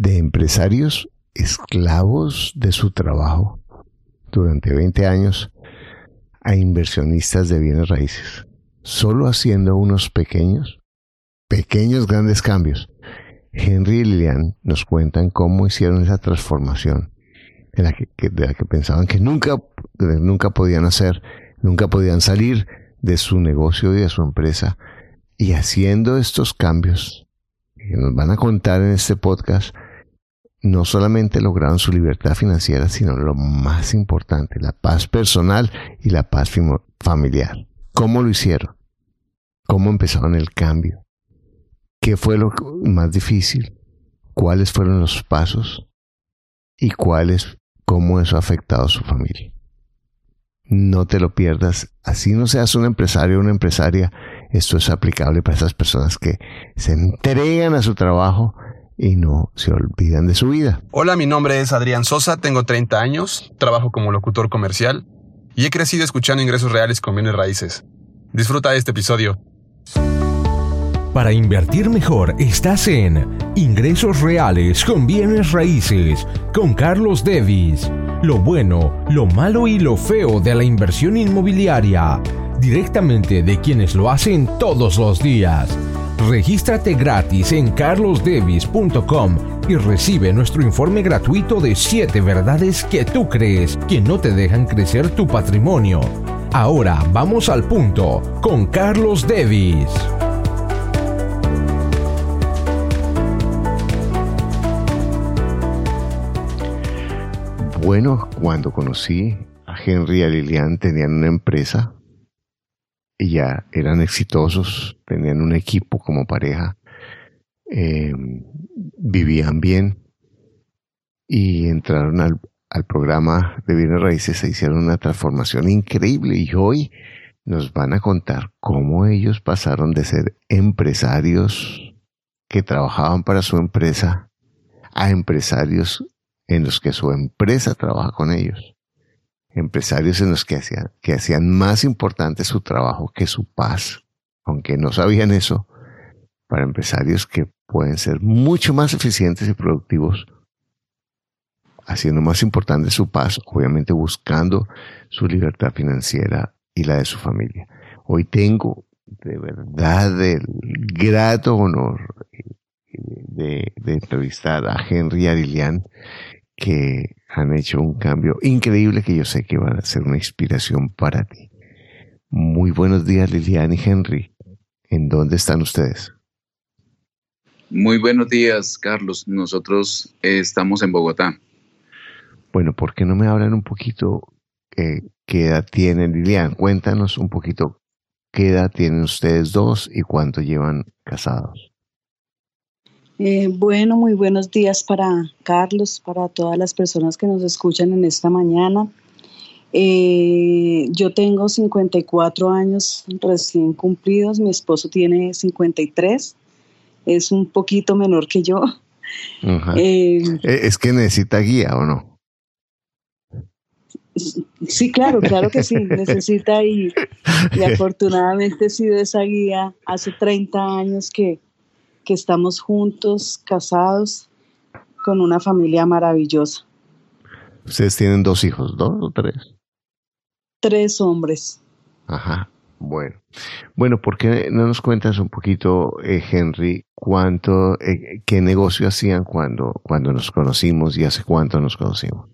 de empresarios esclavos de su trabajo durante 20 años a inversionistas de bienes raíces, solo haciendo unos pequeños, pequeños grandes cambios. Henry y Lilian nos cuentan cómo hicieron esa transformación de la que, pensaban que nunca, nunca podían hacer, nunca podían salir de su negocio y de su empresa. Y haciendo estos cambios que nos van a contar en este podcast, no solamente lograron su libertad financiera, sino lo más importante, la paz personal y la paz familiar. ¿Cómo lo hicieron? ¿Cómo empezaron el cambio? ¿Qué fue lo más difícil? ¿Cuáles fueron los pasos? ¿Y cuáles, cómo eso ha afectado a su familia? No te lo pierdas. Así no seas un empresario o una empresaria, esto es aplicable para esas personas que se entregan a su trabajo y no se olvidan de su vida. Hola, mi nombre es Adrián Sosa, tengo 30 años, trabajo como locutor comercial y he crecido escuchando ingresos reales con bienes raíces. Disfruta de este episodio. Para invertir mejor estás en Ingresos Reales con Bienes Raíces con Carlos Devis. Lo bueno, lo malo y lo feo de la inversión inmobiliaria. Directamente de quienes lo hacen todos los días Regístrate gratis en carlosdevis.com y recibe nuestro informe gratuito de 7 verdades que tú crees que no te dejan crecer tu patrimonio. Ahora vamos al punto con Carlos Devis. Bueno, cuando conocí a Henry y a Lilian tenían una empresa y ya eran exitosos, tenían un equipo como pareja, eh, vivían bien y entraron al, al programa de bienes raíces, se hicieron una transformación increíble y hoy nos van a contar cómo ellos pasaron de ser empresarios que trabajaban para su empresa a empresarios en los que su empresa trabaja con ellos empresarios en los que hacían, que hacían más importante su trabajo que su paz, aunque no sabían eso, para empresarios que pueden ser mucho más eficientes y productivos, haciendo más importante su paz, obviamente buscando su libertad financiera y la de su familia. Hoy tengo de verdad el grato honor de, entrevistar a Henry Arilian, que han hecho un cambio increíble que yo sé que va a ser una inspiración para ti. Muy buenos días Lilian y Henry. ¿En dónde están ustedes? Muy buenos días, Carlos. Nosotros eh, estamos en Bogotá. Bueno, ¿por qué no me hablan un poquito eh, qué edad tienen, Lilian? Cuéntanos un poquito qué edad tienen ustedes dos y cuánto llevan casados. Eh, bueno, muy buenos días para Carlos, para todas las personas que nos escuchan en esta mañana. Eh, yo tengo 54 años recién cumplidos, mi esposo tiene 53, es un poquito menor que yo. Eh, ¿Es que necesita guía o no? Sí, claro, claro que sí, necesita y, y afortunadamente he sido esa guía hace 30 años que, que estamos juntos, casados, con una familia maravillosa. Ustedes tienen dos hijos, ¿dos o tres? Tres hombres. Ajá, bueno. Bueno, ¿por qué no nos cuentas un poquito, eh, Henry, cuánto, eh, qué negocio hacían cuando, cuando nos conocimos y hace cuánto nos conocimos?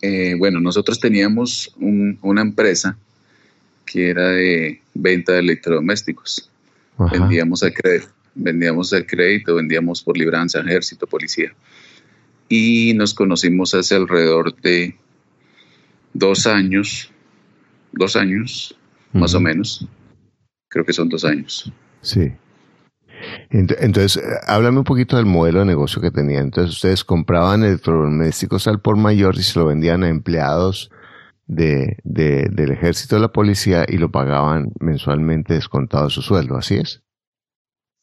Eh, bueno, nosotros teníamos una empresa que era de venta de electrodomésticos vendíamos al crédito, vendíamos al crédito, vendíamos por libranza, ejército, policía. Y nos conocimos hace alrededor de dos años, dos años, más o menos. Creo que son dos años. Sí. Entonces, háblame un poquito del modelo de negocio que tenían. Entonces, ustedes compraban electrodomésticos al por mayor y se lo vendían a empleados de, del ejército de la policía y lo pagaban mensualmente descontado de su sueldo, ¿así es?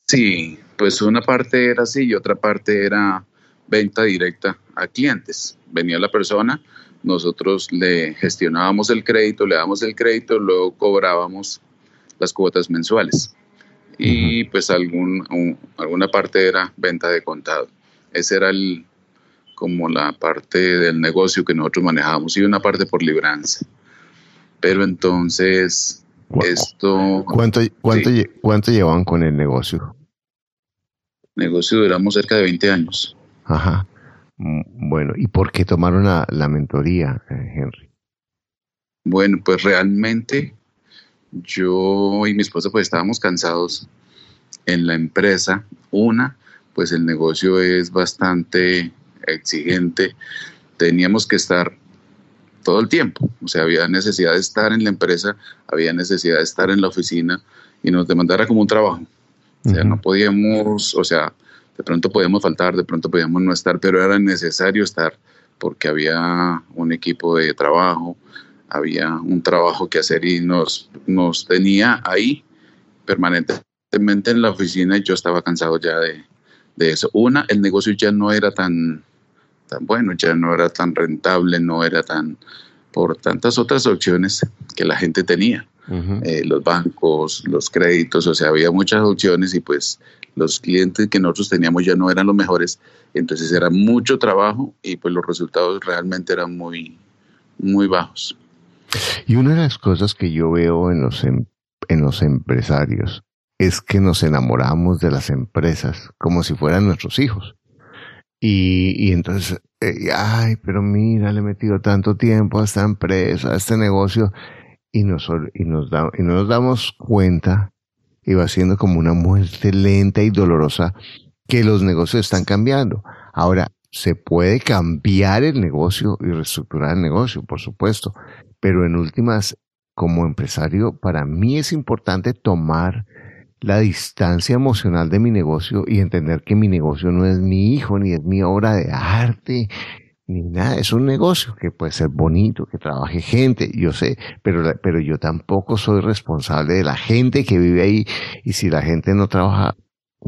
Sí, pues una parte era así y otra parte era venta directa a clientes. Venía la persona, nosotros le gestionábamos el crédito, le dábamos el crédito, luego cobrábamos las cuotas mensuales. y pues algún, alguna parte era venta de contado. Esa era el, como la parte del negocio que nosotros manejábamos y una parte por libranza. Pero entonces, esto... ¿Cuánto, cuánto, ¿Cuánto llevaban con el negocio? Negocio duramos cerca de 20 años. Ajá. Mm, bueno, ¿y por qué tomaron la, la mentoría, eh, Henry? Bueno, pues realmente yo y mi esposa pues estábamos cansados en la empresa. Una, pues el negocio es bastante exigente. Teníamos que estar todo el tiempo. O sea, había necesidad de estar en la empresa, había necesidad de estar en la oficina y nos demandara como un trabajo. O sea, no podíamos, o sea, de pronto podíamos faltar, de pronto podíamos no estar, pero era necesario estar porque había un equipo de trabajo, había un trabajo que hacer y nos, nos tenía ahí permanentemente en la oficina y yo estaba cansado ya de, de eso. Una, el negocio ya no era tan, tan bueno, ya no era tan rentable, no era tan por tantas otras opciones que la gente tenía. Eh, los bancos, los créditos, o sea, había muchas opciones y pues los clientes que nosotros teníamos ya no eran los mejores, entonces era mucho trabajo y pues los resultados realmente eran muy, muy bajos. Y una de las cosas que yo veo en los, em, en los empresarios es que nos enamoramos de las empresas como si fueran nuestros hijos. Y, y entonces, eh, ay, pero mira, le he metido tanto tiempo a esta empresa, a este negocio, y, nos, y, nos da, y no nos damos cuenta, y va siendo como una muerte lenta y dolorosa, que los negocios están cambiando. Ahora, se puede cambiar el negocio y reestructurar el negocio, por supuesto, pero en últimas, como empresario, para mí es importante tomar la distancia emocional de mi negocio y entender que mi negocio no es mi hijo, ni es mi obra de arte, ni nada. Es un negocio que puede ser bonito, que trabaje gente, yo sé, pero, pero yo tampoco soy responsable de la gente que vive ahí. Y si la gente no trabaja,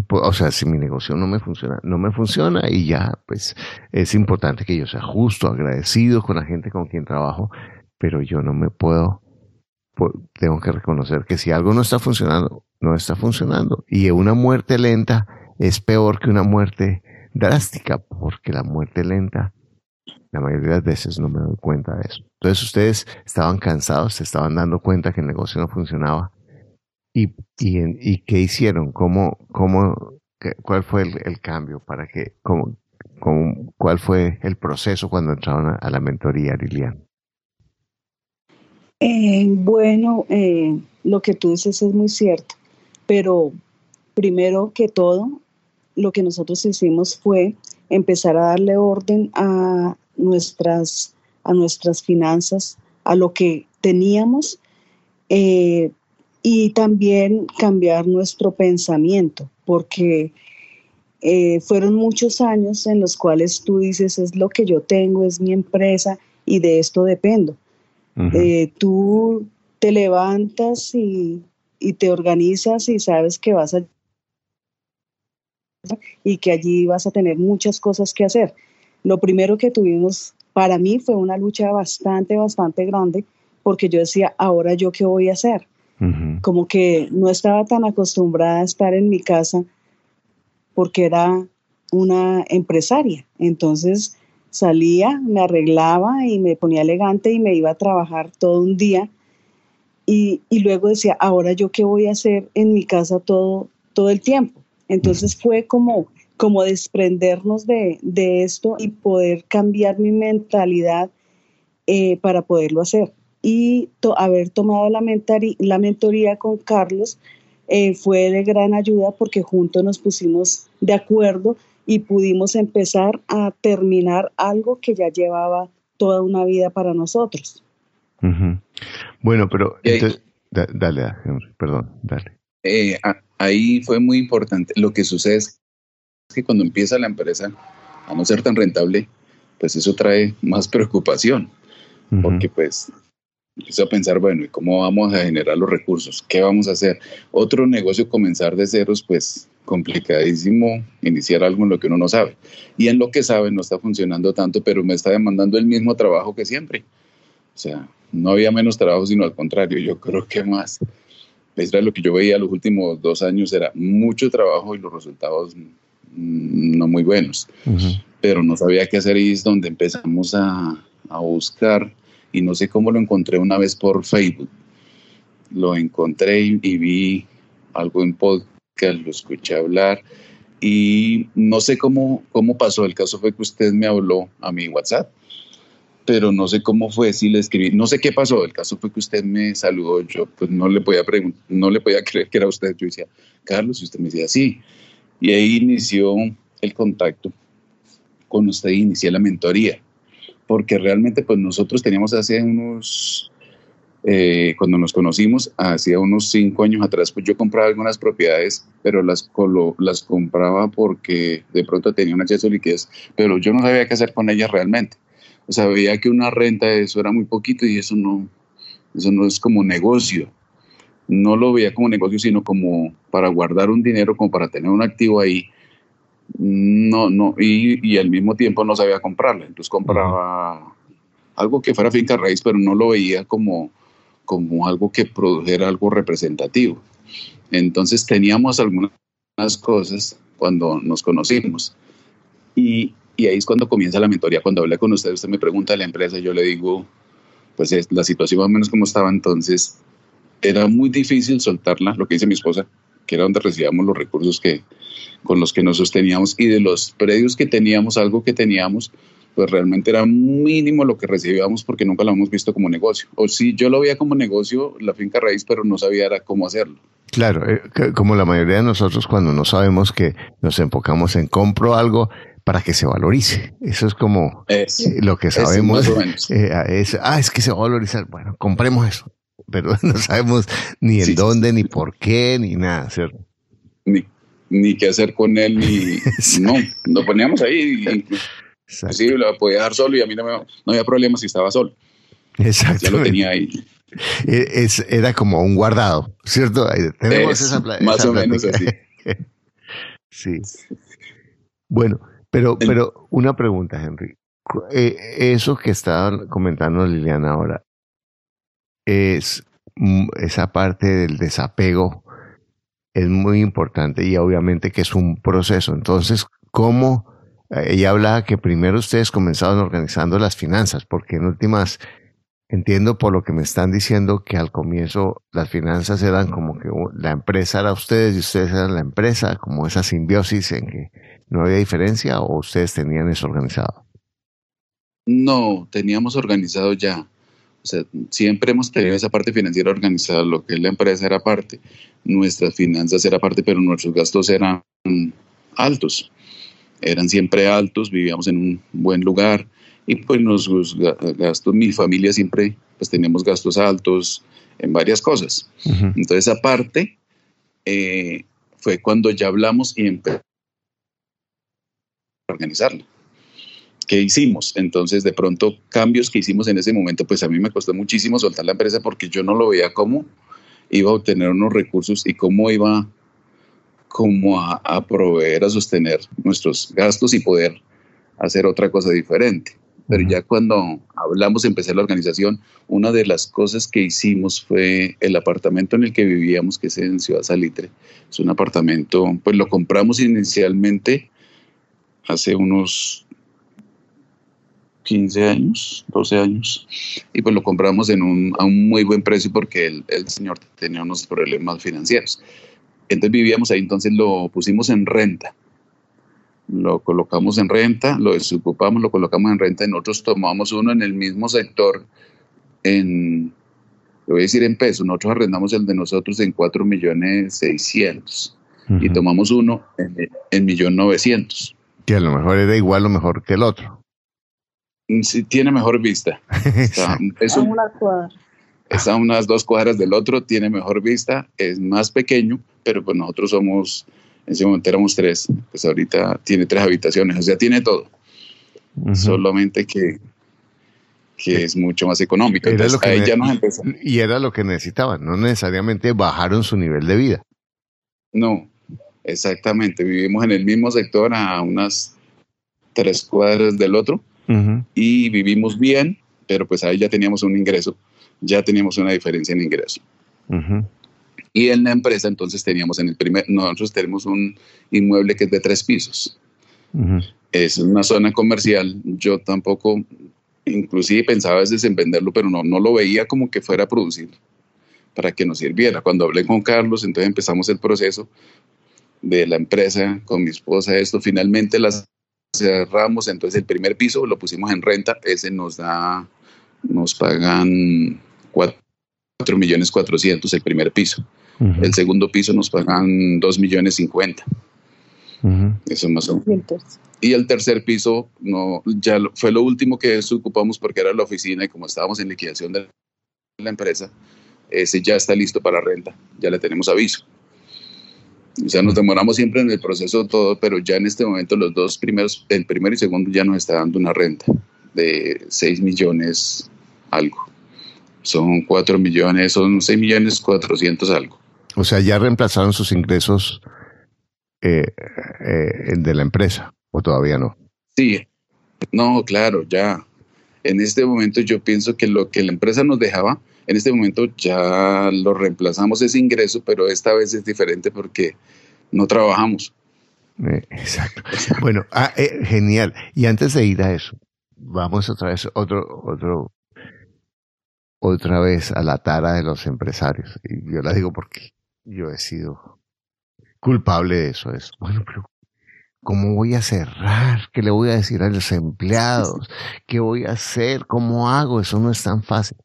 pues, o sea, si mi negocio no me funciona, no me funciona y ya, pues es importante que yo sea justo, agradecido con la gente con quien trabajo, pero yo no me puedo, tengo que reconocer que si algo no está funcionando, no está funcionando. Y una muerte lenta es peor que una muerte drástica, porque la muerte lenta, la mayoría de las veces no me doy cuenta de eso. Entonces ustedes estaban cansados, se estaban dando cuenta que el negocio no funcionaba. ¿Y, y, qué hicieron? ¿Cómo, cómo, ¿Cuál fue el, cambio para que, cuál fue el proceso cuando entraron a la mentoría, Lilian? Eh, bueno, eh, lo que tú dices es muy cierto, pero primero que todo, lo que nosotros hicimos fue empezar a darle orden a nuestras, a nuestras finanzas, a lo que teníamos eh, y también cambiar nuestro pensamiento, porque fueron muchos años en los cuales tú dices, es lo que yo tengo, es mi empresa y de esto dependo. Eh, tú te levantas y, te organizas y sabes que vas a y que allí vas a tener muchas cosas que hacer. Lo primero que tuvimos para mí fue una lucha bastante, bastante grande, porque yo decía, ahora yo qué voy a hacer. Como que no estaba tan acostumbrada a estar en mi casa porque era una empresaria. Entonces, salía, me arreglaba y me ponía elegante y me iba a trabajar todo un día. Y, luego decía, ahora yo qué voy a hacer en mi casa todo, todo el tiempo. Entonces fue como, como desprendernos de, esto y poder cambiar mi mentalidad eh, para poderlo hacer. Y haber tomado la, la mentoría con Carlos eh, fue de gran ayuda porque juntos nos pusimos de acuerdo y pudimos empezar a terminar algo que ya llevaba toda una vida para nosotros. Bueno, pero dale, perdón, dale. Eh, ahí fue muy importante. Lo que sucede es que cuando empieza la empresa a no ser tan rentable, pues eso trae más preocupación, porque pues empiezo a pensar, bueno, ¿y cómo vamos a generar los recursos? ¿Qué vamos a hacer? Otro negocio comenzar de ceros, pues complicadísimo iniciar algo en lo que uno no sabe. Y en lo que sabe no está funcionando tanto, pero me está demandando el mismo trabajo que siempre. O sea, no había menos trabajo, sino al contrario, yo creo que más. era lo que yo veía los últimos dos años, era mucho trabajo y los resultados no muy buenos. Pero no sabía qué hacer y es donde empezamos a, a buscar y no sé cómo lo encontré una vez por Facebook. Lo encontré y, vi algo en podcast, lo escuché hablar y no sé cómo, cómo pasó. El caso fue que usted me habló a mi WhatsApp, pero no sé cómo fue, si le escribí, no sé qué pasó. El caso fue que usted me saludó, yo pues no le podía no le podía creer que era usted. Yo decía, Carlos, y usted me decía, sí. Y ahí inició el contacto con usted, inicié la mentoría porque realmente pues nosotros teníamos hace unos, eh, cuando nos conocimos, hacía unos cinco años atrás, pues yo compraba algunas propiedades, pero las, las compraba porque de pronto tenía un acceso a liquidez, pero yo no sabía qué hacer con ellas realmente. O sea, veía que una renta de eso era muy poquito y eso no, eso no es como negocio. No lo veía como negocio, sino como para guardar un dinero, como para tener un activo ahí no, no, y, al mismo tiempo no sabía comprarla. Entonces compraba algo que fuera finca raíz, pero no lo veía como, como algo que produjera algo representativo. Entonces teníamos algunas cosas cuando nos conocimos. Y, y ahí es cuando comienza la mentoría. Cuando hablé con usted, usted me pregunta a la empresa, yo le digo, pues es la situación más o menos como estaba entonces. Era muy difícil soltarla, lo que dice mi esposa, que era donde recibíamos los recursos que, con los que nos sosteníamos y de los predios que teníamos, algo que teníamos, pues realmente era mínimo lo que recibíamos porque nunca lo hemos visto como negocio. O sí, yo lo veía como negocio, la finca raíz, pero no sabía cómo hacerlo. Claro, eh, como la mayoría de nosotros cuando no sabemos que nos enfocamos en compro algo para que se valorice. Eso es como eh, lo que sabemos. Eh, es, ah, es que se va a valorizar. Bueno, compremos eso. Pero no sabemos ni en dónde, ni por qué, ni nada, ¿cierto? Ni, ni qué hacer con él, ni... no, nos poníamos ahí. Sí, lo podía dejar solo y a mí no, no había problema si estaba solo. Exacto. Ya lo tenía ahí. E, es, era como un guardado, ¿cierto? Tenemos esa, Más o menos así. sí. Bueno, pero, pero una pregunta, Henry. Eh, eso que estaba comentando Liliana ahora, es mm, esa parte del desapego es muy importante y obviamente que es un proceso. Entonces, ¿cómo? Ella hablaba que primero ustedes comenzaron organizando las finanzas, porque en últimas, entiendo por lo que me están diciendo que al comienzo las finanzas eran como que la empresa era ustedes y ustedes eran la empresa, como esa simbiosis en que no había diferencia o ustedes tenían eso organizado. No, teníamos organizado ya. O sea, siempre hemos tenido esa parte financiera organizada, lo que es la empresa era parte, nuestras finanzas era parte, pero nuestros gastos eran altos, eran siempre altos, vivíamos en un buen lugar y pues los gastos, mi familia siempre pues teníamos gastos altos en varias cosas. Entonces aparte eh, fue cuando ya hablamos y empezamos a organizarla que hicimos. Entonces, de pronto, cambios que hicimos en ese momento, pues a mí me costó muchísimo soltar la empresa porque yo no lo veía cómo iba a obtener unos recursos y cómo iba como a, a proveer, a sostener nuestros gastos y poder hacer otra cosa diferente. Pero ya cuando hablamos, empecé la organización, una de las cosas que hicimos fue el apartamento en el que vivíamos, que es en Ciudad Salitre. Es un apartamento, pues lo compramos inicialmente hace unos 15 años, 12 años, y pues lo compramos en un, a un muy buen precio porque el, el, señor tenía unos problemas financieros. Entonces vivíamos ahí, entonces lo pusimos en renta. Lo colocamos en renta, lo desocupamos, lo colocamos en renta y nosotros tomamos uno en el mismo sector en, lo voy a decir en pesos, nosotros arrendamos el de nosotros en 4 millones 600 y tomamos uno en, en millón 900. Que a lo mejor era igual o mejor que el otro. Mm, sí, tiene mejor vista. Está, a unas dos cuadras del otro, tiene mejor vista, es más pequeño, pero pues nosotros somos, en ese momento éramos tres, pues ahorita tiene tres habitaciones, o sea, tiene todo. Solamente que, que es mucho más económico. Y era lo que necesitaban, no necesariamente bajaron su nivel de vida. No, exactamente. Vivimos en el mismo sector a unas tres cuadras del otro y vivimos bien, pero pues ahí ya teníamos un ingreso, ya teníamos una diferencia en ingreso. Y en la empresa entonces teníamos en el primer, nosotros tenemos un inmueble que es de tres pisos. Es una zona comercial. Yo tampoco, inclusive pensaba a veces en venderlo, pero no, no lo veía como que fuera a producir para que nos sirviera. Cuando hablé con Carlos, entonces empezamos el proceso de la empresa con mi esposa. Esto finalmente las cerramos, entonces el primer piso lo pusimos en renta, ese nos da, nos pagan 4 millones 400 el primer piso. El segundo piso nos pagan 2 millones 50. Eso más o menos. Y el tercer piso no, ya fue lo último que ocupamos porque era la oficina y como estábamos en liquidación de la empresa, ese ya está listo para renta, ya le tenemos aviso. O sea, nos demoramos siempre en el proceso todo, pero ya en este momento los dos primeros, el primero y segundo ya nos está dando una renta de 6 millones algo. Son 4 millones, son 6 millones 400 algo. O sea, ya reemplazaron sus ingresos eh, eh, de la empresa, o todavía no. Sí, no, claro, ya. En este momento yo pienso que lo que la empresa nos dejaba, en este momento ya lo reemplazamos ese ingreso, pero esta vez es diferente porque no trabajamos. Eh, exacto. Bueno, ah, genial. Y antes de ir a eso, vamos otra vez, otro, otro, otra vez a la tara de los empresarios. Y yo la digo porque yo he sido culpable de eso. Es, bueno, pero ¿cómo voy a cerrar? ¿Qué le voy a decir a los empleados? ¿Qué voy a hacer? ¿Cómo hago? Eso no es tan fácil.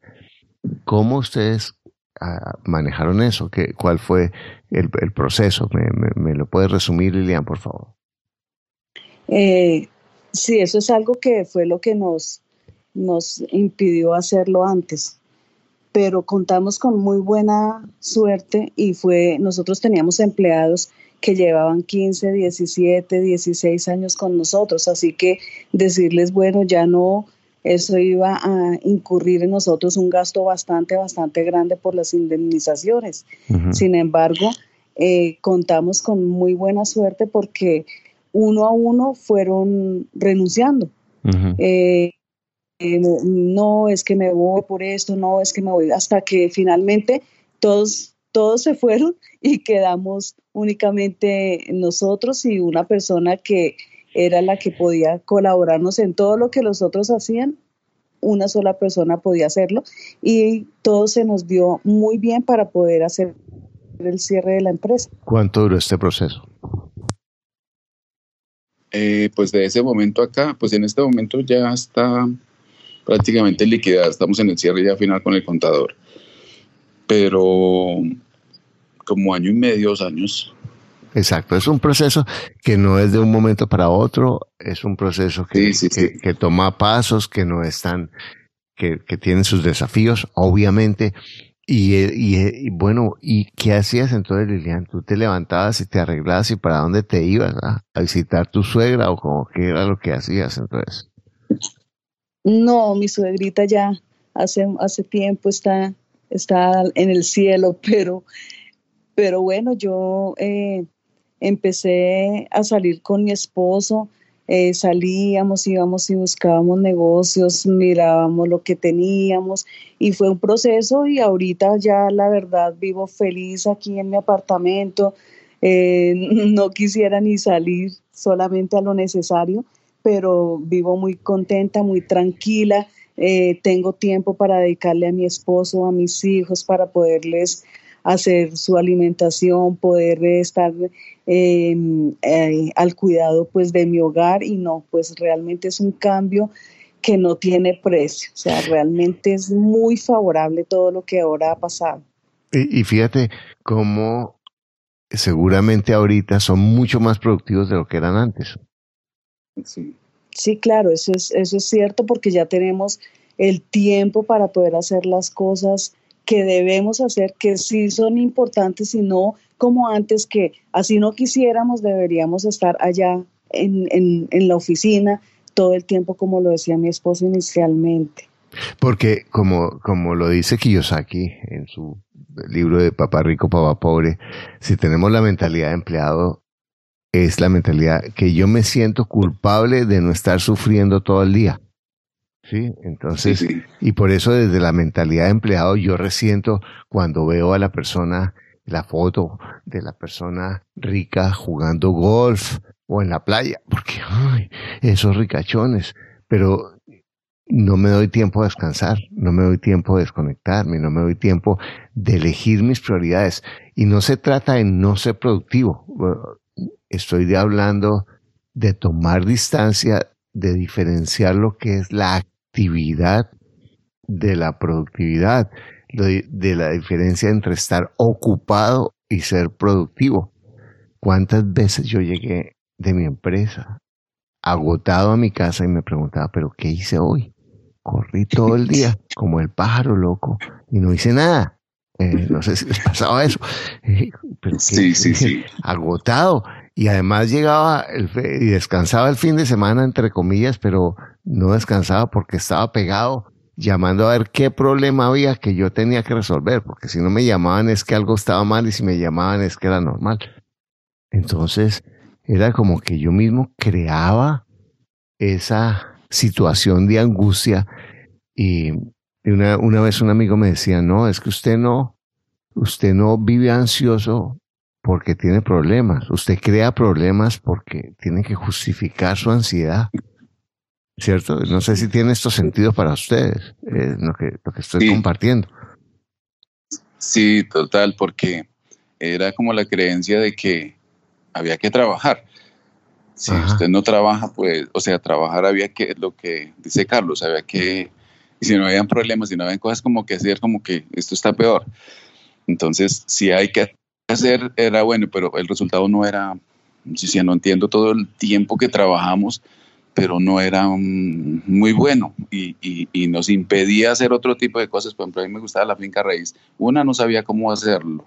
¿Cómo ustedes ah, manejaron eso? ¿Qué, ¿Cuál fue el, proceso? ¿Me, lo puede resumir, Lilian, por favor? Eh, sí, eso es algo que fue lo que nos, nos impidió hacerlo antes. Pero contamos con muy buena suerte y fue, nosotros teníamos empleados que llevaban 15, 17, 16 años con nosotros, así que decirles, bueno, ya no eso iba a incurrir en nosotros un gasto bastante, bastante grande por las indemnizaciones. Sin embargo, eh, contamos con muy buena suerte porque uno a uno fueron renunciando. Eh, eh, no es que me voy por esto, no es que me voy, hasta que finalmente todos, todos se fueron y quedamos únicamente nosotros y una persona que era la que podía colaborarnos en todo lo que los otros hacían, una sola persona podía hacerlo y todo se nos dio muy bien para poder hacer el cierre de la empresa. ¿Cuánto duró este proceso? Eh, pues de ese momento acá, pues en este momento ya está prácticamente liquidada, estamos en el cierre ya final con el contador, pero como año y medio, dos años. Exacto, es un proceso que no es de un momento para otro, es un proceso que, que, toma pasos, que no están, que, que tienen sus desafíos, obviamente. Y, y, bueno, ¿y qué hacías entonces, Lilian? ¿Tú te levantabas y te arreglabas y para dónde te ibas? Ah? ¿A visitar tu suegra o como qué era lo que hacías entonces? No, mi suegrita ya hace, hace tiempo está, está en el cielo, pero, pero bueno, yo eh, empecé a salir con mi esposo, eh, salíamos, íbamos y buscábamos negocios, mirábamos lo que teníamos y fue un proceso y ahorita ya la verdad vivo feliz aquí en mi apartamento, eh, no quisiera ni salir solamente a lo necesario, pero vivo muy contenta, muy tranquila. Eh, tengo tiempo para dedicarle a mi esposo, a mis hijos, para poderles hacer su alimentación, poder estar em, eh, al cuidado pues de mi hogar y no, pues realmente es un cambio que no tiene precio, o sea, realmente es muy favorable todo lo que ahora ha pasado. Y, fíjate cómo seguramente ahorita son mucho más productivos de lo que eran antes. Sí. Sí, claro, eso es, eso es cierto porque ya tenemos el tiempo para poder hacer las cosas que debemos hacer, que sí son importantes y no como antes, que así no quisiéramos, deberíamos estar allá en, en, la oficina todo el tiempo, como lo decía mi esposo inicialmente. Porque como, como lo dice Kiyosaki en su libro de Papá Rico, Papá Pobre, si tenemos la mentalidad de empleado, es la mentalidad que yo me siento culpable de no estar sufriendo todo el día. Sí, entonces, y por eso desde la mentalidad de empleado yo resiento cuando veo a la persona la foto de la persona rica jugando golf o en la playa, porque ay, esos ricachones, pero no me doy tiempo a descansar, no me doy tiempo de desconectarme, no me doy tiempo de elegir mis prioridades. Y no se trata de no ser productivo, estoy hablando de tomar distancia, de diferenciar lo que es la actividad de la productividad, de la diferencia entre estar ocupado y ser productivo. ¿Cuántas veces yo llegué de mi empresa agotado a mi casa y me preguntaba, pero ¿qué hice hoy? Corrí todo el día como el pájaro loco y no hice nada. Eh, no sé si les pasaba eso. Eh, pero sí, sí, sí. Agotado. Y además llegaba el y descansaba el fin de semana, entre comillas, pero no descansaba porque estaba pegado llamando a ver qué problema había que yo tenía que resolver, porque si no me llamaban es que algo estaba mal y si me llamaban es que era normal. Entonces, era como que yo mismo creaba esa situación de angustia y una, una vez un amigo me decía, no, es que usted no, usted no vive ansioso porque tiene problemas, usted crea problemas porque tiene que justificar su ansiedad. ¿Cierto? No sé si tiene estos sentidos para ustedes, eh, lo, que, lo que estoy compartiendo. Sí, total, porque era como la creencia de que había que trabajar. Si usted no trabaja, pues, o sea, trabajar había que, lo que dice Carlos, había que, y si no habían problemas, si no habían cosas como que hacer, como que esto está peor. Entonces, si hay que hacer, era bueno, pero el resultado no era, si no entiendo todo el tiempo que trabajamos, pero no era muy bueno y, y, nos impedía hacer otro tipo de cosas. Por ejemplo, a mí me gustaba la finca raíz. Una, no sabía cómo hacerlo.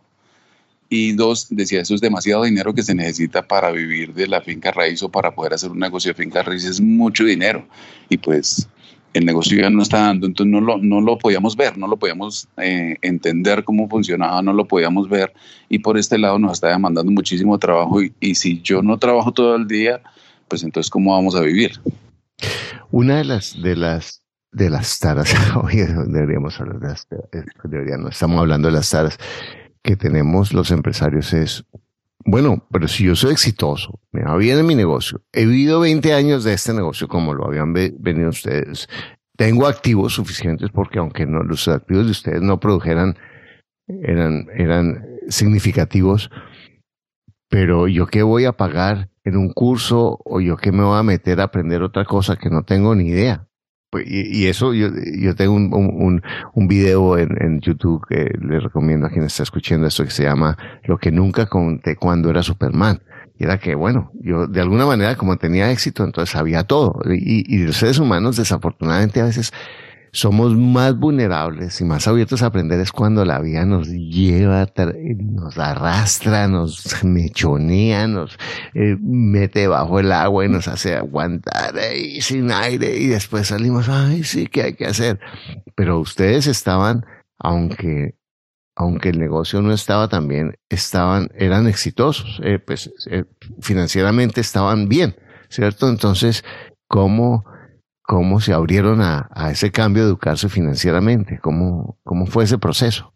Y dos, decía, eso es demasiado dinero que se necesita para vivir de la finca raíz o para poder hacer un negocio de finca raíz. Es mucho dinero. Y pues el negocio ya no está dando, entonces no lo, no lo podíamos ver, no lo podíamos eh, entender cómo funcionaba, no lo podíamos ver y por este lado nos está demandando muchísimo trabajo y, si yo no trabajo todo el día, pues entonces cómo vamos a vivir. Una de las de las de las taras, deberíamos hablar de las eh, deberíamos, estamos hablando de las taras que tenemos los empresarios es bueno, pero si yo soy exitoso, me va bien en mi negocio, he vivido 20 años de este negocio como lo habían venido ustedes, tengo activos suficientes porque aunque no, los activos de ustedes no produjeran, eran, eran significativos, pero yo qué voy a pagar en un curso o yo qué me voy a meter a aprender otra cosa que no tengo ni idea. Pues, y, eso, yo, yo tengo un, un, un video en, en, YouTube que le recomiendo a quien está escuchando esto que se llama Lo que nunca conté cuando era Superman. Y era que, bueno, yo de alguna manera como tenía éxito, entonces sabía todo. Y, y los seres humanos desafortunadamente a veces somos más vulnerables y más abiertos a aprender es cuando la vida nos lleva, nos arrastra, nos mechonea, nos eh, mete bajo el agua y nos hace aguantar ahí sin aire y después salimos, ay, sí, ¿qué hay que hacer? Pero ustedes estaban, aunque aunque el negocio no estaba tan bien, estaban, eran exitosos, eh, pues eh, financieramente estaban bien, ¿cierto? Entonces, ¿cómo cómo se abrieron a, ese cambio de educarse financieramente, cómo, cómo fue ese proceso.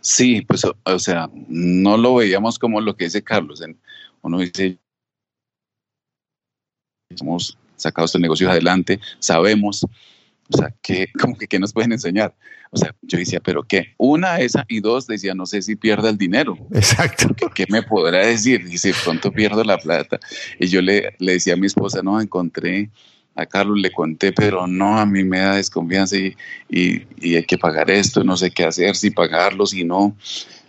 Sí, pues o sea, no lo veíamos como lo que dice Carlos. Uno dice, hemos sacado este negocio adelante, sabemos, o sea, ¿qué, como que, ¿qué nos pueden enseñar? O sea, yo decía, ¿pero qué? Una, esa, y dos, decía, no sé si pierda el dinero. Exacto. ¿Qué, me podrá decir? Y si pronto pierdo la plata. Y yo le, le decía a mi esposa, no, encontré, a Carlos le conté, pero no, a mí me da desconfianza y, y, y hay que pagar esto, no sé qué hacer, si pagarlo, si no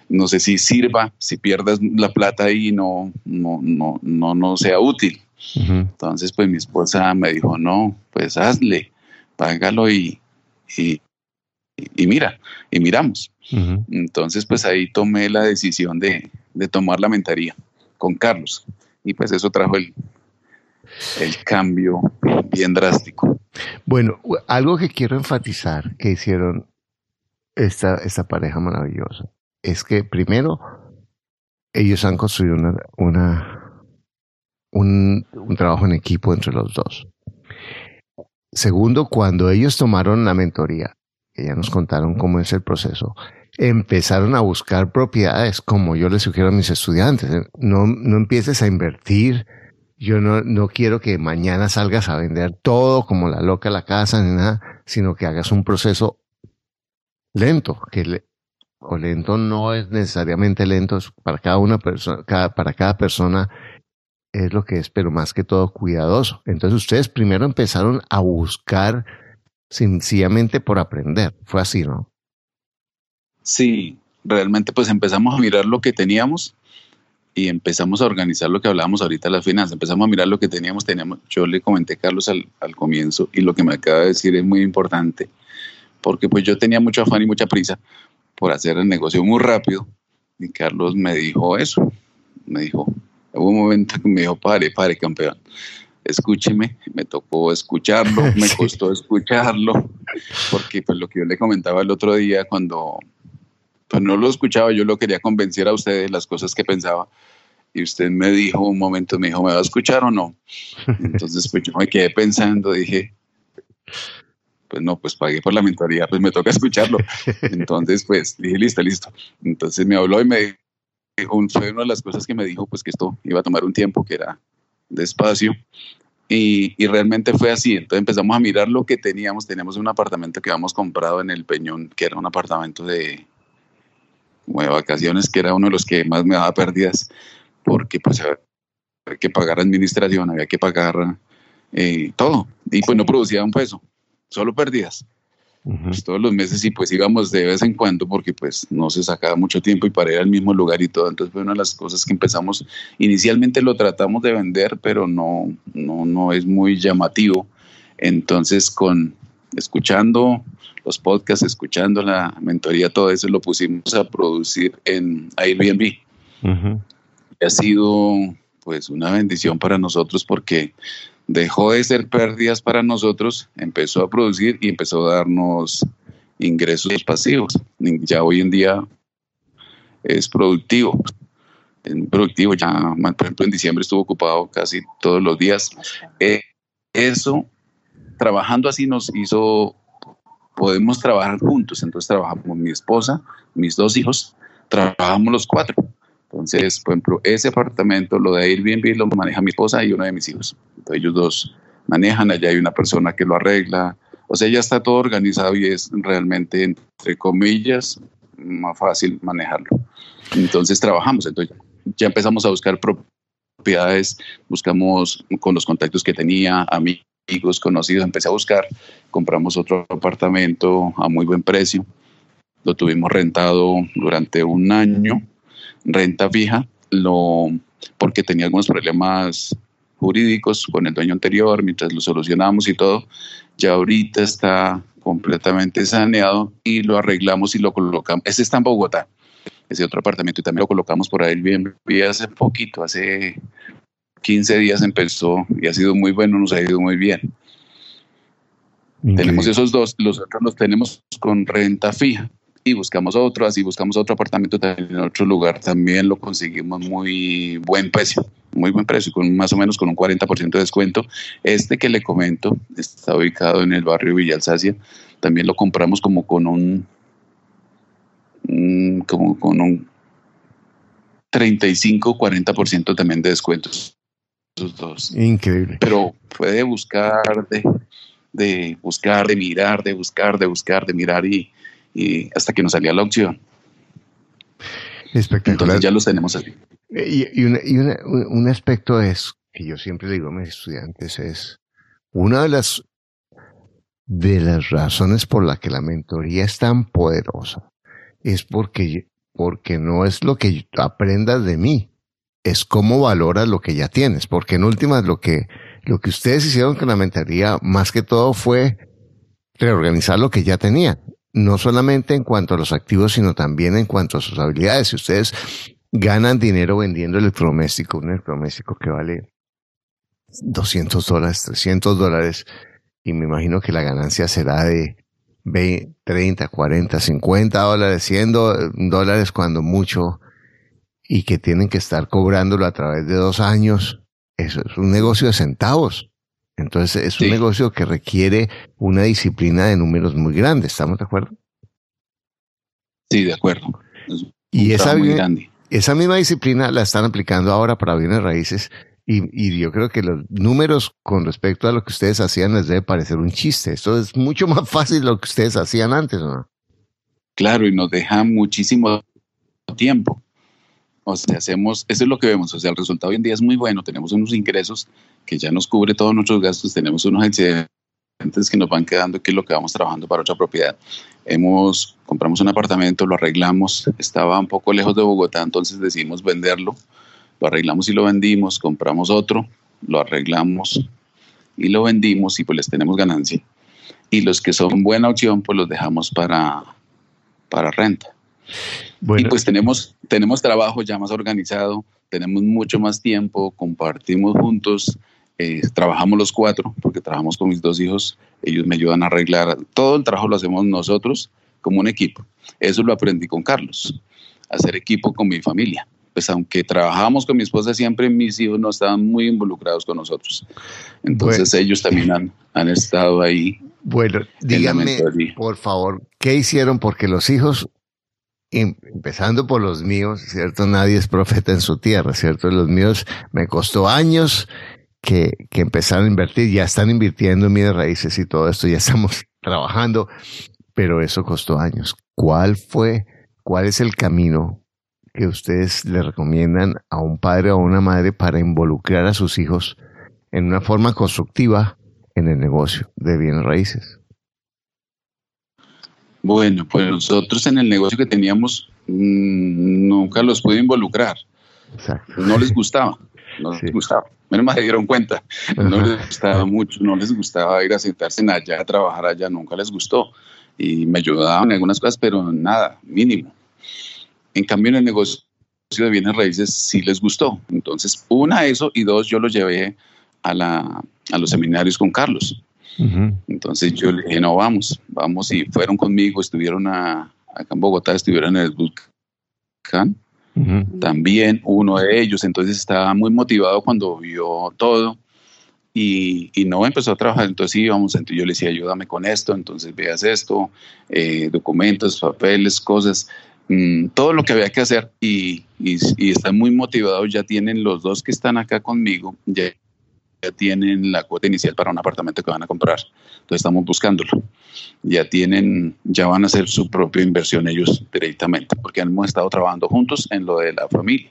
no sé si sirva, si pierdas la plata ahí no, no, no, no, no sea útil. Entonces, pues mi esposa me dijo, no, pues hazle, págalo y, y, y mira, y miramos. Entonces, pues ahí tomé la decisión de, tomar la mentoría con Carlos. Y pues eso trajo el, el cambio bien drástico. Bueno, algo que quiero enfatizar que hicieron esta, esta pareja maravillosa es que primero ellos han construido una, una un, un, trabajo en equipo entre los dos. Segundo, cuando ellos tomaron la mentoría, ya nos contaron cómo es el proceso, empezaron a buscar propiedades, como yo les sugiero a mis estudiantes. No, no empieces a invertir. Yo no, no quiero que mañana salgas a vender todo como la loca la casa ni nada, sino que hagas un proceso lento, que o lento no es necesariamente lento, para cada una persona, para cada persona es lo que es, pero más que todo cuidadoso. Entonces ustedes primero empezaron a buscar sencillamente por aprender. Fue así, ¿no? Sí, realmente pues empezamos a mirar lo que teníamos y empezamos a organizar lo que hablábamos ahorita de las finanzas. Empezamos a mirar lo que teníamos. teníamos yo le comenté Carlos al, al comienzo y lo que me acaba de decir es muy importante porque pues yo tenía mucho afán y mucha prisa por hacer el negocio muy rápido y Carlos me dijo eso, me dijo, hubo un momento que me dijo, pare, pare, campeón, escúcheme, me tocó escucharlo, me costó escucharlo, porque pues lo que yo le comentaba el otro día cuando pues no lo escuchaba, yo lo quería convencer a ustedes las cosas que pensaba, y usted me dijo un momento, me dijo, ¿me va a escuchar o no? Entonces pues yo me quedé pensando, dije, pues no, pues pagué por la mentoría, pues me toca escucharlo. Entonces, pues dije, listo, listo. Entonces me habló y me dijo, fue una de las cosas que me dijo, pues que esto iba a tomar un tiempo, que era despacio. Y, y, realmente fue así. Entonces empezamos a mirar lo que teníamos. Teníamos un apartamento que habíamos comprado en el Peñón, que era un apartamento de, de vacaciones, que era uno de los que más me daba pérdidas, porque pues había que pagar administración, había que pagar eh, todo. Y pues no producía un peso solo pérdidas. Pues todos los meses y pues íbamos de vez en cuando porque pues no se sacaba mucho tiempo y para ir al mismo lugar y todo. Entonces fue una de las cosas que empezamos, inicialmente lo tratamos de vender, pero no, no, no es muy llamativo. Entonces con escuchando los podcasts, escuchando la mentoría, todo eso lo pusimos a producir en Airbnb. Ha sido pues una bendición para nosotros porque dejó de ser pérdidas para nosotros, empezó a producir y empezó a darnos ingresos pasivos. Ya hoy en día es productivo. Es productivo, ya por ejemplo en diciembre estuvo ocupado casi todos los días. Eh, eso, trabajando así nos hizo, podemos trabajar juntos. Entonces trabajamos mi esposa, mis dos hijos, trabajamos los cuatro. Entonces, por ejemplo, ese apartamento, lo de Airbnb, lo maneja mi esposa y uno de mis hijos. Entonces, ellos dos manejan, allá hay una persona que lo arregla. O sea, ya está todo organizado y es realmente, entre comillas, más fácil manejarlo. Entonces, trabajamos. Entonces, ya empezamos a buscar propiedades, buscamos con los contactos que tenía, amigos, conocidos, empecé a buscar, compramos otro apartamento a muy buen precio. Lo tuvimos rentado durante un año renta fija, lo, porque tenía algunos problemas jurídicos con el dueño anterior, mientras lo solucionamos y todo, ya ahorita está completamente saneado y lo arreglamos y lo colocamos. Ese está en Bogotá, ese otro apartamento y también lo colocamos por ahí bien, hace poquito, hace 15 días empezó y ha sido muy bueno, nos ha ido muy bien. Tenemos esos dos, los otros los tenemos con renta fija y buscamos otro, así buscamos otro apartamento en otro lugar, también lo conseguimos muy buen precio, muy buen precio, con más o menos con un 40% de descuento. Este que le comento está ubicado en el barrio Villa Alsacia, también lo compramos como con un, como con un 35-40% también de descuentos. dos. Increíble. Pero puede buscar, de, de buscar, de mirar, de buscar, de buscar, de mirar y, y hasta que nos salía la opción. Espectacular. Entonces ya los tenemos así. Y, y, un aspecto es, que yo siempre le digo a mis estudiantes, es una de las, de las razones por la que la mentoría es tan poderosa, es porque, porque no es lo que aprendas de mí, es cómo valoras lo que ya tienes, porque en últimas lo que, lo que ustedes hicieron con la mentoría, más que todo fue reorganizar lo que ya tenían no solamente en cuanto a los activos, sino también en cuanto a sus habilidades. Si ustedes ganan dinero vendiendo electrodoméstico, un electrodoméstico que vale 200 dólares, 300 dólares, y me imagino que la ganancia será de 20, 30, 40, 50 dólares, 100 dólares cuando mucho, y que tienen que estar cobrándolo a través de dos años, eso es un negocio de centavos. Entonces es un negocio que requiere una disciplina de números muy grande, ¿estamos de acuerdo? Sí, de acuerdo. y esa, esa misma disciplina la están aplicando ahora para bienes raíces y, yo creo que los números con respecto a lo que ustedes hacían les debe parecer un chiste. Esto es mucho más fácil de lo que ustedes hacían antes, ¿no? Claro, y nos deja muchísimo tiempo. O sea, hacemos, eso es lo que vemos. O sea, el resultado hoy en día es muy bueno. Tenemos unos ingresos que ya nos cubre todos nuestros gastos. Tenemos unos excedentes que nos van quedando, que es lo que vamos trabajando para otra propiedad. Hemos, compramos un apartamento, lo arreglamos. Estaba un poco lejos de Bogotá, entonces decidimos venderlo lo arreglamos y lo vendimos, compramos otro, lo arreglamos y lo vendimos y pues les tenemos ganancia. Y los que son buena opción, pues los dejamos para, para renta. Y pues tenemos, tenemos trabajo ya más organizado, tenemos mucho más tiempo, compartimos juntos, eh, trabajamos los cuatro, porque trabajamos con mis dos hijos, ellos me ayudan a arreglar, todo el trabajo lo hacemos nosotros como un equipo. Eso lo aprendí con Carlos, hacer equipo con mi familia pues aunque trabajábamos con mi esposa siempre, mis hijos no estaban muy involucrados con nosotros. Entonces ellos también han, han, estado ahí. Bueno, díganme, por favor, ¿qué hicieron? Porque los hijos, empezando por los míos, ¿cierto? Nadie es profeta en su tierra, ¿cierto? Los míos me costó años que, que empezaron a invertir, ya están invirtiendo en mis raíces y todo esto, ya estamos trabajando, pero eso costó años. ¿Cuál fue, cuál es el camino que ustedes le recomiendan a un padre o a una madre para involucrar a sus hijos en una forma constructiva en el negocio de bienes raíces? Bueno, pues nosotros en el negocio que teníamos mm, nunca los pude involucrar. No les gustaba, no les gustaba. Menos mal se dieron cuenta. No les gustaba mucho, no les gustaba ir a sentarse en allá, a trabajar allá, nunca les gustó. Y me ayudaban en algunas cosas, pero nada, mínimo. En cambio, en el negocio de bienes raíces sí les gustó. Entonces, una, eso, y dos, yo los llevé a, la, a los seminarios con Carlos. Entonces yo le dije, no, vamos, vamos, y fueron conmigo, estuvieron a, acá en Bogotá, estuvieron en el Vulcan. También uno de ellos, entonces estaba muy motivado cuando vio todo y, y, no empezó a trabajar. Entonces íbamos, entonces yo le decía, ayúdame con esto, entonces veas esto, eh, documentos, papeles, cosas. Mm, todo lo que había que hacer y, y, están muy motivados. Ya tienen los dos que están acá conmigo, ya, ya, tienen la cuota inicial para un apartamento que van a comprar. Entonces estamos buscándolo. Ya tienen, ya van a hacer su propia inversión ellos directamente, porque hemos estado trabajando juntos en lo de la familia.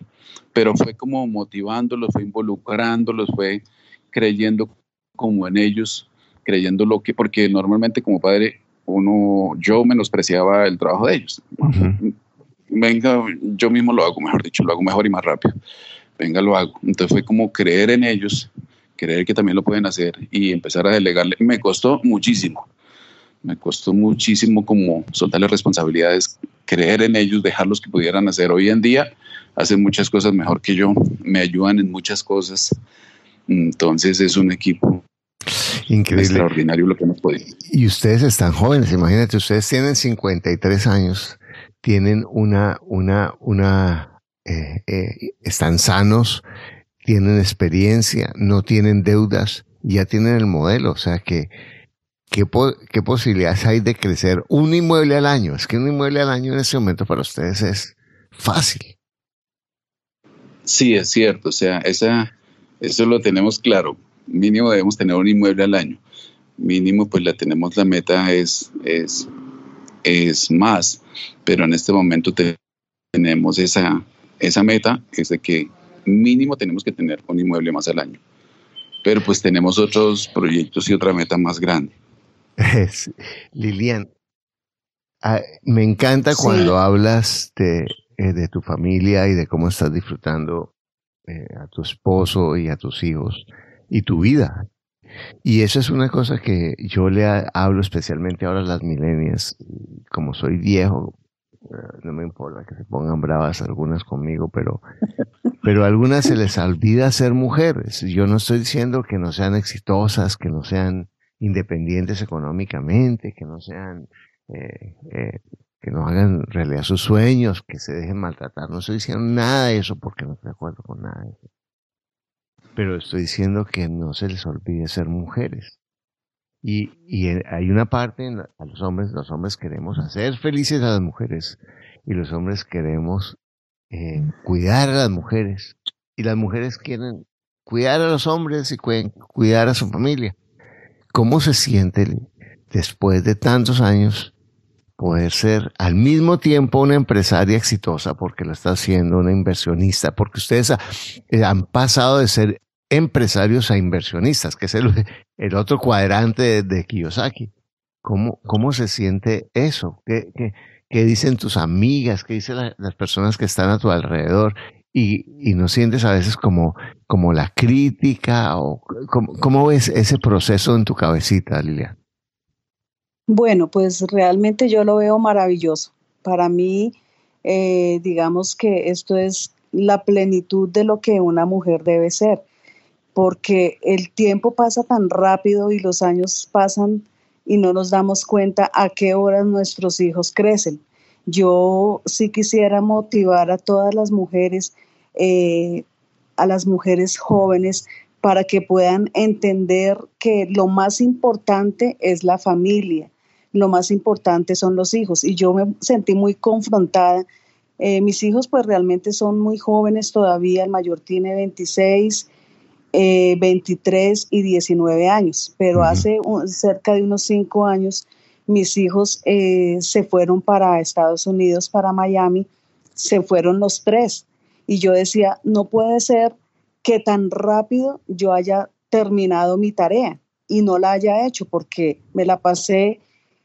Pero fue como motivándolos, fue involucrándolos, fue creyendo como en ellos, creyendo lo que, porque normalmente como padre uno, yo menospreciaba el trabajo de ellos venga, yo mismo lo hago, mejor dicho, lo hago mejor y más rápido. Venga, lo hago. Entonces fue como creer en ellos, creer que también lo pueden hacer y empezar a delegarle. Me costó muchísimo. Me costó muchísimo como soltarles responsabilidades, creer en ellos, dejarlos que pudieran hacer. Hoy en día hacen muchas cosas mejor que yo, me ayudan en muchas cosas. Entonces es un equipo Increíble. extraordinario lo que hemos podido. Y ustedes están jóvenes, imagínate, ustedes tienen 53 años tienen una, una, una, eh, eh, están sanos, tienen experiencia, no tienen deudas, ya tienen el modelo, o sea que, ¿qué, qué posibilidades hay de crecer un inmueble al año? Es que un inmueble al año en este momento para ustedes es fácil. Sí, es cierto, o sea, esa, eso lo tenemos claro. Mínimo debemos tener un inmueble al año. Mínimo, pues la tenemos, la meta es, es es más, pero en este momento tenemos esa, esa meta, es de que mínimo tenemos que tener un inmueble más al año. Pero pues tenemos otros proyectos y otra meta más grande. Lilian, ah, me encanta cuando hablas de, eh, de, tu familia y de cómo estás disfrutando eh, a tu esposo y a tus hijos y tu vida. Y eso es una cosa que yo le hablo especialmente ahora a las milenias. Como soy viejo, no me importa que se pongan bravas algunas conmigo, pero, pero a algunas se les olvida ser mujeres. Yo no estoy diciendo que no sean exitosas, que no sean independientes económicamente, que no sean, eh, eh, que no hagan realidad sus sueños, que se dejen maltratar. No estoy diciendo nada de eso porque no estoy de acuerdo con nada de eso pero estoy diciendo que no se les olvide ser mujeres. Y, y hay una parte en a los hombres, los hombres queremos hacer felices a las mujeres y los hombres queremos eh, cuidar a las mujeres y las mujeres quieren cuidar a los hombres y cuidar a su familia. ¿Cómo se siente después de tantos años poder ser al mismo tiempo una empresaria exitosa porque lo está haciendo, una inversionista, porque ustedes eh, han pasado de ser empresarios a inversionistas, que es el, el otro cuadrante de, Kiyosaki. ¿Cómo, ¿Cómo se siente eso? ¿Qué, qué, dicen tus amigas? ¿Qué dicen las personas que están a tu alrededor? Y, y no sientes a veces como, como la crítica o cómo, ves ese proceso en tu cabecita, Lilian? Bueno, pues realmente yo lo veo maravilloso. Para mí, eh, digamos que esto es la plenitud de lo que una mujer debe ser porque el tiempo pasa tan rápido y los años pasan y no nos damos cuenta a qué horas nuestros hijos crecen. Yo sí quisiera motivar a todas las mujeres, eh, a las mujeres jóvenes, para que puedan entender que lo más importante es la familia, lo más importante son los hijos. Y yo me sentí muy confrontada. Eh, mis hijos pues realmente son muy jóvenes todavía, el mayor tiene 26 23 eh, y 19 años, pero hace cerca de unos 5 años mis hijos eh, se fueron para Estados Unidos, para Miami, se fueron los tres. Y yo decía, no puede ser que tan rápido yo haya terminado mi tarea y no la haya hecho porque me la pasé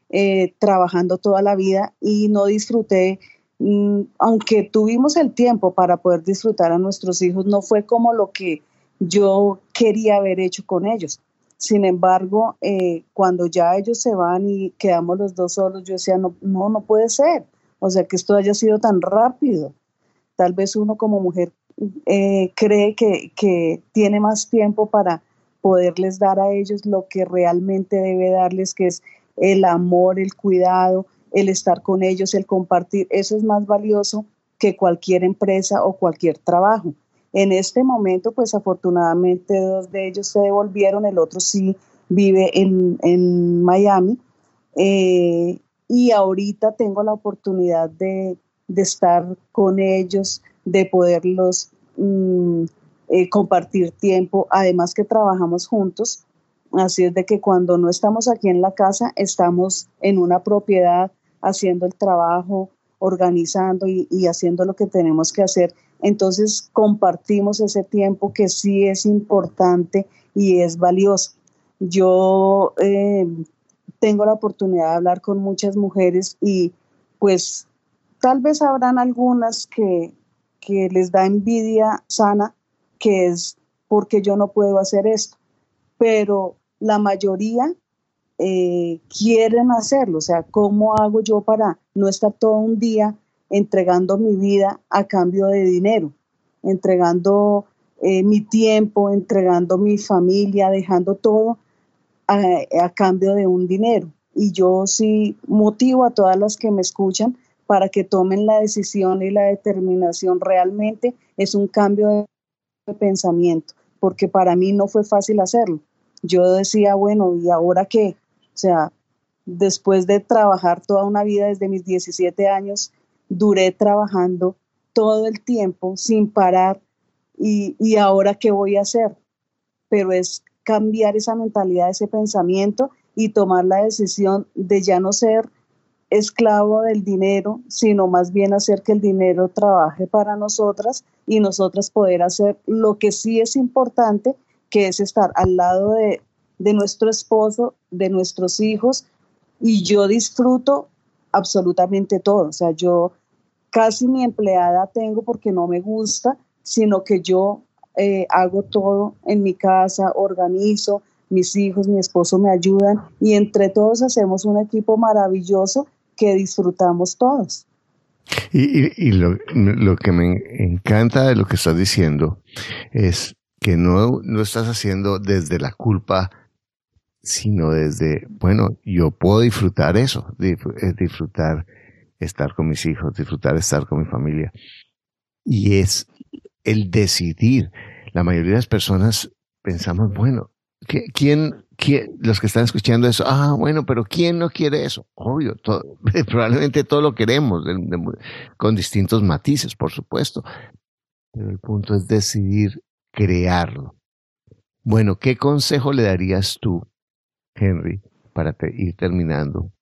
eh, trabajando toda la vida y no disfruté, mm, aunque tuvimos el tiempo para poder disfrutar a nuestros hijos, no fue como lo que yo quería haber hecho con ellos. Sin embargo, eh, cuando ya ellos se van y quedamos los dos solos, yo decía, no, no, no puede ser. O sea, que esto haya sido tan rápido. Tal vez uno como mujer eh, cree que, que tiene más tiempo para poderles dar a ellos lo que realmente debe darles, que es el amor, el cuidado, el estar con ellos, el compartir. Eso es más valioso que cualquier empresa o cualquier trabajo. En este momento, pues afortunadamente dos de ellos se devolvieron, el otro sí vive en, Miami. Eh, y ahorita tengo la oportunidad de, estar con ellos, de poderlos mm, eh, compartir tiempo, además que trabajamos juntos. Así es de que cuando no estamos aquí en la casa, estamos en una propiedad haciendo el trabajo, organizando y haciendo lo que tenemos que hacer entonces compartimos ese tiempo que sí es importante y es valioso. Yo eh, tengo la oportunidad de hablar con muchas mujeres y pues tal vez habrán algunas que, les da envidia sana, que es porque yo no puedo hacer esto, pero la mayoría eh, quieren hacerlo, o sea, ¿cómo hago yo para no estar todo un día entregando mi vida a cambio de dinero, entregando eh, mi tiempo, entregando mi familia, dejando todo a, cambio de un dinero. Y yo sí motivo a todas las que me escuchan para que tomen la decisión y la determinación. Realmente es un cambio de pensamiento, porque para mí no fue fácil hacerlo. Yo decía, bueno, ¿y ahora qué? O sea, después de trabajar toda una vida desde mis 17 años duré trabajando todo el tiempo sin parar y, ahora qué voy a hacer. Pero es cambiar esa mentalidad, ese pensamiento y tomar la decisión de ya no ser esclavo del dinero, sino más bien hacer que el dinero trabaje para nosotras y nosotras poder hacer lo que sí es importante, que es estar al lado de, de nuestro esposo, de nuestros hijos, y yo disfruto absolutamente todo. O sea, yo casi mi empleada tengo porque no me gusta, sino que yo eh, hago todo en mi casa, organizo, mis hijos, mi esposo me ayudan y entre todos hacemos un equipo maravilloso que disfrutamos todos. Y, lo, que me encanta de lo que estás diciendo es que no, no estás haciendo desde la culpa, sino desde, bueno, yo puedo disfrutar eso, disfrutar estar con mis hijos, disfrutar estar con mi familia. Y es el decidir. La mayoría de las personas pensamos, bueno, ¿quién, quién, los que están escuchando eso, ah, bueno, pero ¿quién no quiere eso? Obvio, probablemente todo lo queremos, con distintos matices, por supuesto. Pero el punto es decidir crearlo. Bueno, ¿qué consejo le darías tú, Henry, para ir terminando?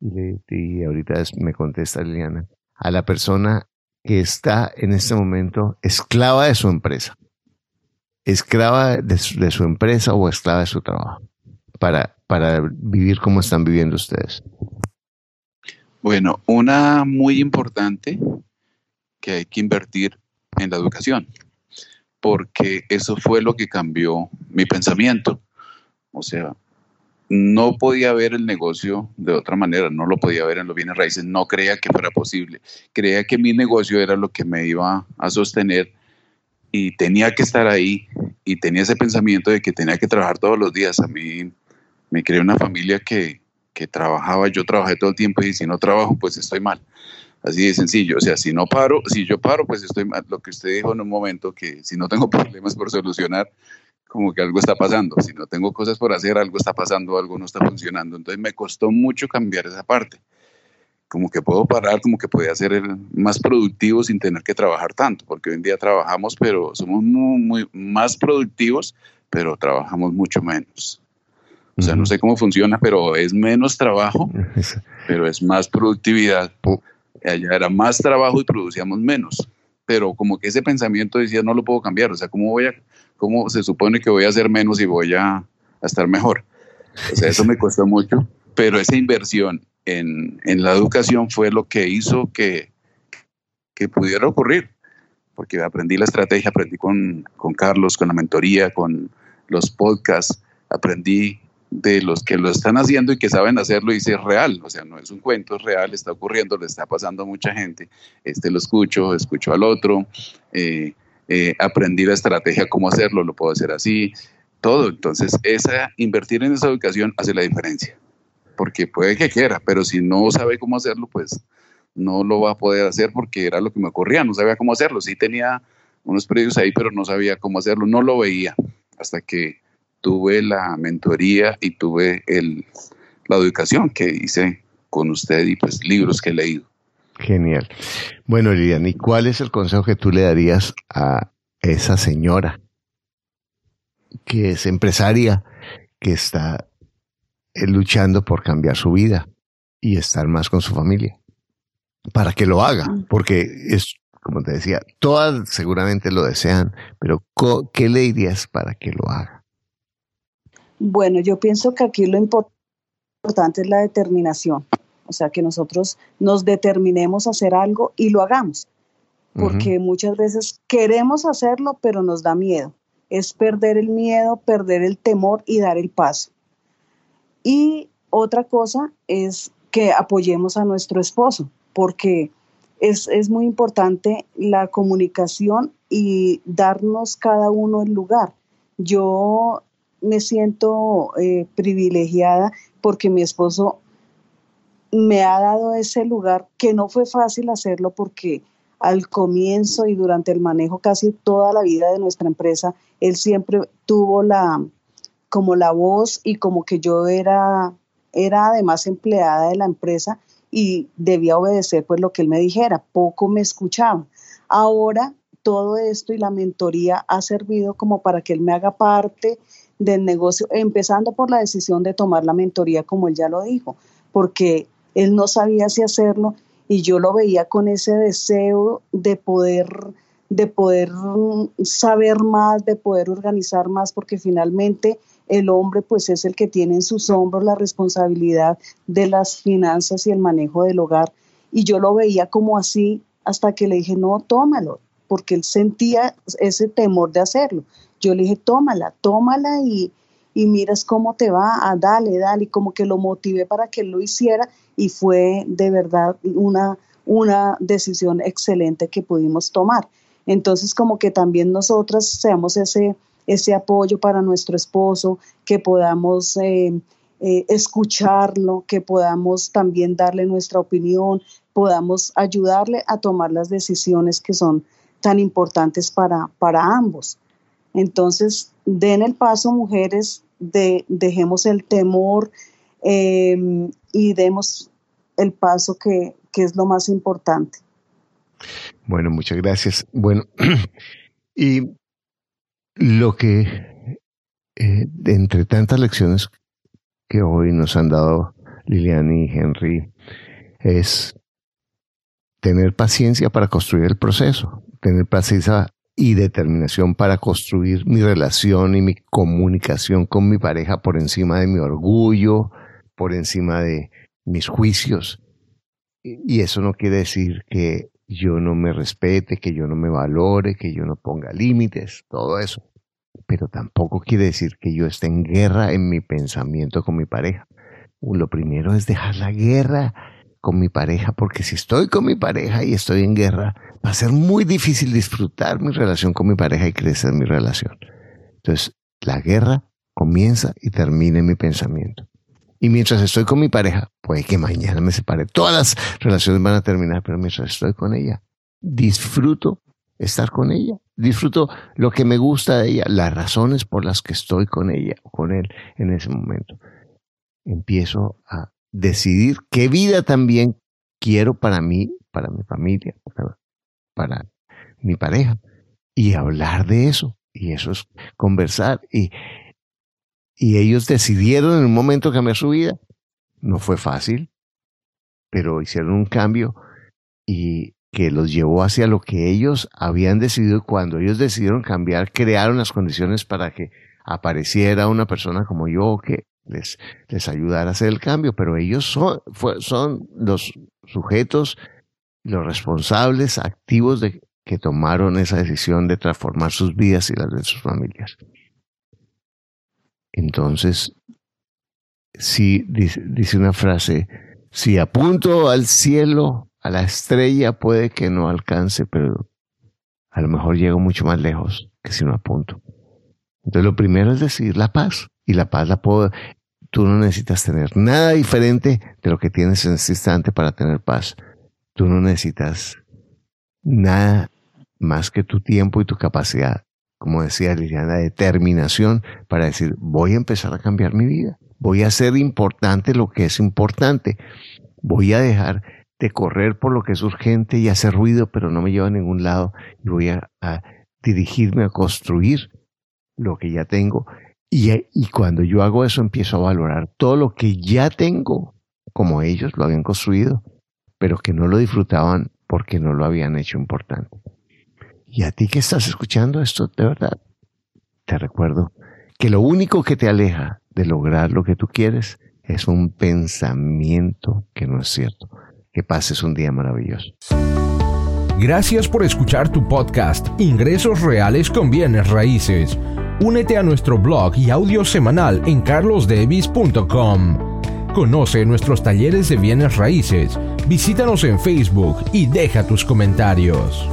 Y, ahorita me contesta Liliana, a la persona que está en este momento esclava de su empresa esclava de su, empresa o esclava de su trabajo para, para vivir como están viviendo ustedes? Bueno, una muy importante que hay que invertir en la educación, porque eso fue lo que cambió mi pensamiento. O sea, no podía ver el negocio de otra manera, no lo podía ver en los bienes raíces, no creía que fuera posible, creía que mi negocio era lo que me iba a sostener y tenía que estar ahí y tenía ese pensamiento de que tenía que trabajar todos los días. A mí me creé una familia que, que trabajaba, yo trabajé todo el tiempo y si no trabajo, pues estoy mal. Así de sencillo, o sea, si no paro, si yo paro, pues estoy mal. Lo que usted dijo en un momento, que si no tengo problemas por solucionar, como que algo está pasando. Si no tengo cosas por hacer, algo está pasando, algo no está funcionando. Entonces me costó mucho cambiar esa parte como que puedo parar, como que podía ser más productivo sin tener que trabajar tanto, porque hoy en día trabajamos, pero somos muy, más productivos, pero trabajamos mucho menos. O sea, no sé cómo funciona, pero es menos trabajo, pero es más productividad. Allá era más trabajo y producíamos menos. Pero como que ese pensamiento decía, no lo puedo cambiar. O sea, ¿cómo, voy a, cómo se supone que voy a hacer menos y voy a, a estar mejor? O sea, eso me costó mucho. Pero esa inversión en, la educación fue lo que hizo que, que pudiera ocurrir, porque aprendí la estrategia, aprendí con, con Carlos, con la mentoría, con los podcasts, aprendí de los que lo están haciendo y que saben hacerlo y es real, o sea, no es un cuento, es real, está ocurriendo, le está pasando a mucha gente, este lo escucho, escucho al otro, eh, eh, aprendí la estrategia, cómo hacerlo, lo puedo hacer así, todo, entonces esa, invertir en esa educación hace la diferencia porque puede que quiera, pero si no sabe cómo hacerlo, pues no lo va a poder hacer porque era lo que me ocurría, no sabía cómo hacerlo. Sí tenía unos predios ahí, pero no sabía cómo hacerlo, no lo veía hasta que tuve la mentoría y tuve el, la educación que hice con usted y pues libros que he leído. Genial. Bueno, Lilian, ¿y cuál es el consejo que tú le darías a esa señora que es empresaria, que está luchando por cambiar su vida y estar más con su familia. Para que lo haga, porque es, como te decía, todas seguramente lo desean, pero ¿qué le dirías para que lo haga? Bueno, yo pienso que aquí lo importante es la determinación, o sea, que nosotros nos determinemos a hacer algo y lo hagamos, porque muchas veces queremos hacerlo, pero nos da miedo. Es perder el miedo, perder el temor y dar el paso. Y otra cosa es que apoyemos a nuestro esposo, porque es, muy importante la comunicación y darnos cada uno el lugar. Yo me siento eh, privilegiada porque mi esposo me ha dado ese lugar que no fue fácil hacerlo porque al comienzo y durante el manejo casi toda la vida de nuestra empresa, él siempre tuvo la, como la voz y como que yo era, era además empleada de la empresa y debía obedecer pues lo que él me dijera, poco me escuchaba. Ahora todo esto y la mentoría ha servido como para que él me haga parte del negocio, empezando por la decisión de tomar la mentoría, como él ya lo dijo, porque él no sabía si hacerlo y yo lo veía con ese deseo de poder de poder saber más, de poder organizar más, porque finalmente el hombre pues es el que tiene en sus hombros la responsabilidad de las finanzas y el manejo del hogar. Y yo lo veía como así hasta que le dije, no, tómalo, porque él sentía ese temor de hacerlo. Yo le dije, tómala, tómala y, y miras cómo te va, a ah, dale, dale, y como que lo motivé para que él lo hiciera y fue de verdad una, una decisión excelente que pudimos tomar. Entonces, como que también nosotras seamos ese, ese apoyo para nuestro esposo, que podamos eh, eh, escucharlo, que podamos también darle nuestra opinión, podamos ayudarle a tomar las decisiones que son tan importantes para, para ambos. Entonces, den el paso, mujeres, dejemos el temor em, y demos el paso que, es lo más importante. Bueno, muchas gracias. Bueno, y lo que, eh, entre tantas lecciones que hoy nos han dado Lilian y Henry, es tener paciencia para construir el proceso, tener paciencia y determinación para construir mi relación y mi comunicación con mi pareja por encima de mi orgullo, por encima de mis juicios. Y eso no quiere decir que yo no me respete, que yo no me valore, que yo no ponga límites, todo eso. Pero tampoco quiere decir que yo esté en guerra en mi pensamiento con mi pareja. Lo primero es dejar la guerra con mi pareja, porque si estoy con mi pareja y estoy en guerra, va a ser muy difícil disfrutar mi relación con mi pareja y crecer mi relación. Entonces, la guerra comienza y termina en mi pensamiento. Y mientras estoy con mi pareja, puede que mañana me separe. Todas las relaciones van a terminar, pero mientras estoy con ella, disfruto estar con ella. Disfruto lo que me gusta de ella, las razones por las que estoy con ella o con él en ese momento. Empiezo a decidir qué vida también quiero para mí, para mi familia, para, mi pareja. Y hablar de eso. Y eso es conversar. Y, y ellos decidieron en un momento cambiar su vida. No fue fácil, pero hicieron un cambio y que los llevó hacia lo que ellos habían decidido. Cuando ellos decidieron cambiar, crearon las condiciones para que apareciera una persona como yo que les, les ayudara a hacer el cambio, pero ellos son, son los sujetos, los responsables activos de que tomaron esa decisión de transformar sus vidas y las de sus familias. Entonces, si dice, dice una frase, si apunto al cielo, a la estrella, puede que no alcance, pero a lo mejor llego mucho más lejos que si no apunto. Entonces, lo primero es decidir la paz. Y la paz la puedo, Tú no necesitas tener nada diferente de lo que tienes en este instante para tener paz. Tú no necesitas nada más que tu tiempo y tu capacidad, como decía Liliana, determinación para decir, voy a empezar a cambiar mi vida. Voy a hacer importante lo que es importante. Voy a dejar de correr por lo que es urgente y hacer ruido, pero no me lleva a ningún lado. Y voy a, a dirigirme a construir lo que ya tengo y, cuando yo hago eso empiezo a valorar todo lo que ya tengo, como ellos lo habían construido, pero que no lo disfrutaban porque no lo habían hecho importante. Y a ti que estás escuchando esto, de verdad, te recuerdo que lo único que te aleja de lograr lo que tú quieres es un pensamiento que no es cierto. Que pases un día maravilloso. Gracias por escuchar tu podcast Ingresos Reales con Bienes Raíces Únete a nuestro blog y audio semanal en carlosdevis.com. Conoce nuestros talleres de bienes raíces, visítanos en Facebook y deja tus comentarios.